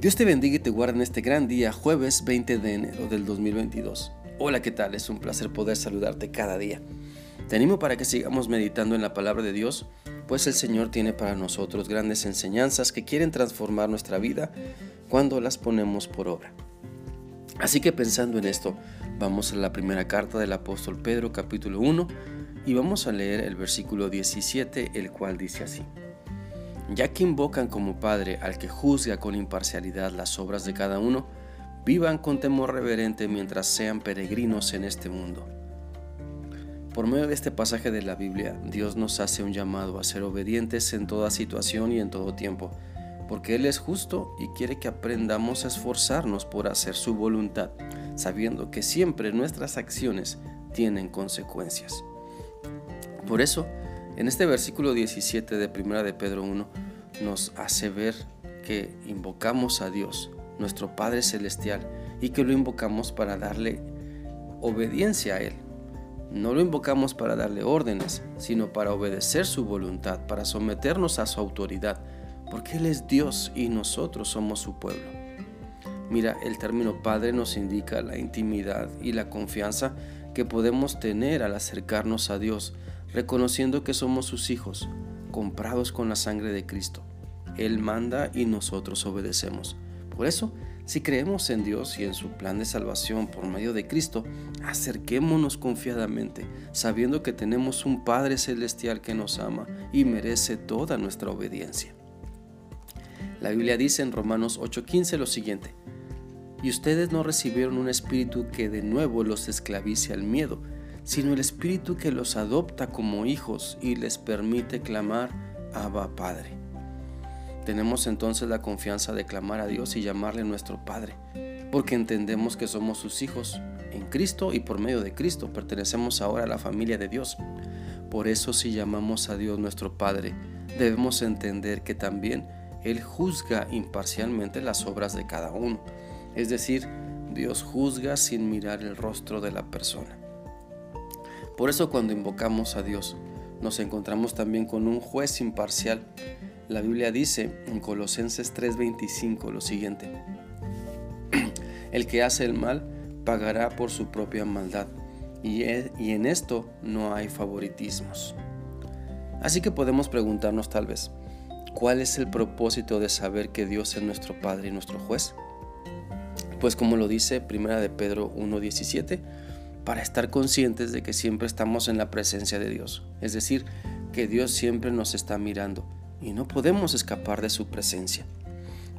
Dios te bendiga y te guarde en este gran día, jueves 20 de enero del 2022. Hola, ¿qué tal? Es un placer poder saludarte cada día. Te animo para que sigamos meditando en la palabra de Dios, pues el Señor tiene para nosotros grandes enseñanzas que quieren transformar nuestra vida cuando las ponemos por obra. Así que pensando en esto, vamos a la primera carta del apóstol Pedro capítulo 1 y vamos a leer el versículo 17, el cual dice así ya que invocan como Padre al que juzga con imparcialidad las obras de cada uno, vivan con temor reverente mientras sean peregrinos en este mundo. Por medio de este pasaje de la Biblia, Dios nos hace un llamado a ser obedientes en toda situación y en todo tiempo, porque Él es justo y quiere que aprendamos a esforzarnos por hacer su voluntad, sabiendo que siempre nuestras acciones tienen consecuencias. Por eso, en este versículo 17 de Primera de Pedro 1 nos hace ver que invocamos a Dios, nuestro Padre Celestial, y que lo invocamos para darle obediencia a Él. No lo invocamos para darle órdenes, sino para obedecer su voluntad, para someternos a su autoridad, porque Él es Dios y nosotros somos su pueblo. Mira, el término Padre nos indica la intimidad y la confianza que podemos tener al acercarnos a Dios, reconociendo que somos sus hijos, comprados con la sangre de Cristo. Él manda y nosotros obedecemos. Por eso, si creemos en Dios y en su plan de salvación por medio de Cristo, acerquémonos confiadamente, sabiendo que tenemos un Padre Celestial que nos ama y merece toda nuestra obediencia. La Biblia dice en Romanos 8:15 lo siguiente, y ustedes no recibieron un espíritu que de nuevo los esclavice al miedo, sino el Espíritu que los adopta como hijos y les permite clamar, Abba Padre. Tenemos entonces la confianza de clamar a Dios y llamarle nuestro Padre, porque entendemos que somos sus hijos en Cristo y por medio de Cristo pertenecemos ahora a la familia de Dios. Por eso si llamamos a Dios nuestro Padre, debemos entender que también Él juzga imparcialmente las obras de cada uno. Es decir, Dios juzga sin mirar el rostro de la persona. Por eso cuando invocamos a Dios, nos encontramos también con un juez imparcial. La Biblia dice en Colosenses 3:25 lo siguiente, el que hace el mal pagará por su propia maldad, y, y en esto no hay favoritismos. Así que podemos preguntarnos tal vez, ¿cuál es el propósito de saber que Dios es nuestro Padre y nuestro juez? Pues como lo dice Primera de Pedro 1:17, para estar conscientes de que siempre estamos en la presencia de Dios. Es decir, que Dios siempre nos está mirando y no podemos escapar de su presencia.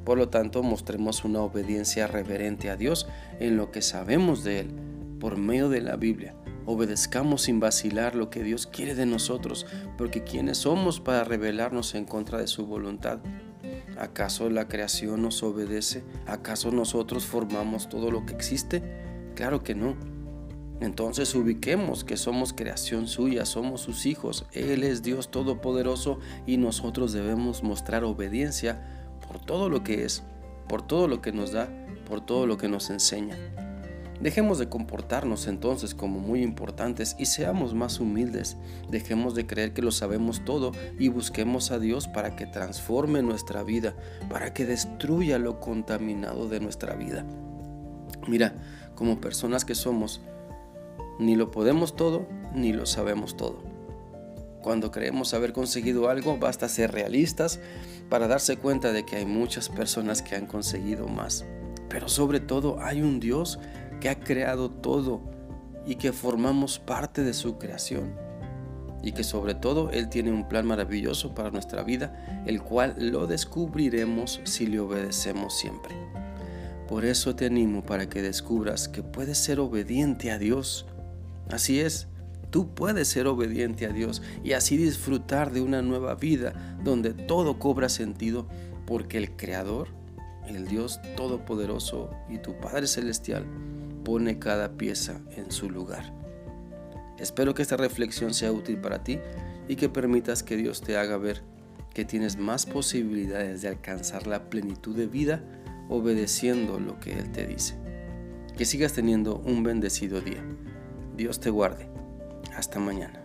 Por lo tanto, mostremos una obediencia reverente a Dios en lo que sabemos de Él por medio de la Biblia. Obedezcamos sin vacilar lo que Dios quiere de nosotros, porque ¿quiénes somos para rebelarnos en contra de su voluntad? ¿Acaso la creación nos obedece? ¿Acaso nosotros formamos todo lo que existe? Claro que no. Entonces ubiquemos que somos creación suya, somos sus hijos, Él es Dios Todopoderoso y nosotros debemos mostrar obediencia por todo lo que es, por todo lo que nos da, por todo lo que nos enseña. Dejemos de comportarnos entonces como muy importantes y seamos más humildes. Dejemos de creer que lo sabemos todo y busquemos a Dios para que transforme nuestra vida, para que destruya lo contaminado de nuestra vida. Mira, como personas que somos, ni lo podemos todo, ni lo sabemos todo. Cuando creemos haber conseguido algo, basta ser realistas para darse cuenta de que hay muchas personas que han conseguido más. Pero sobre todo hay un Dios que ha creado todo y que formamos parte de su creación. Y que sobre todo Él tiene un plan maravilloso para nuestra vida, el cual lo descubriremos si le obedecemos siempre. Por eso te animo para que descubras que puedes ser obediente a Dios Así es, tú puedes ser obediente a Dios y así disfrutar de una nueva vida donde todo cobra sentido porque el Creador, el Dios Todopoderoso y tu Padre Celestial pone cada pieza en su lugar. Espero que esta reflexión sea útil para ti y que permitas que Dios te haga ver que tienes más posibilidades de alcanzar la plenitud de vida obedeciendo lo que Él te dice. Que sigas teniendo un bendecido día. Dios te guarde. Hasta mañana.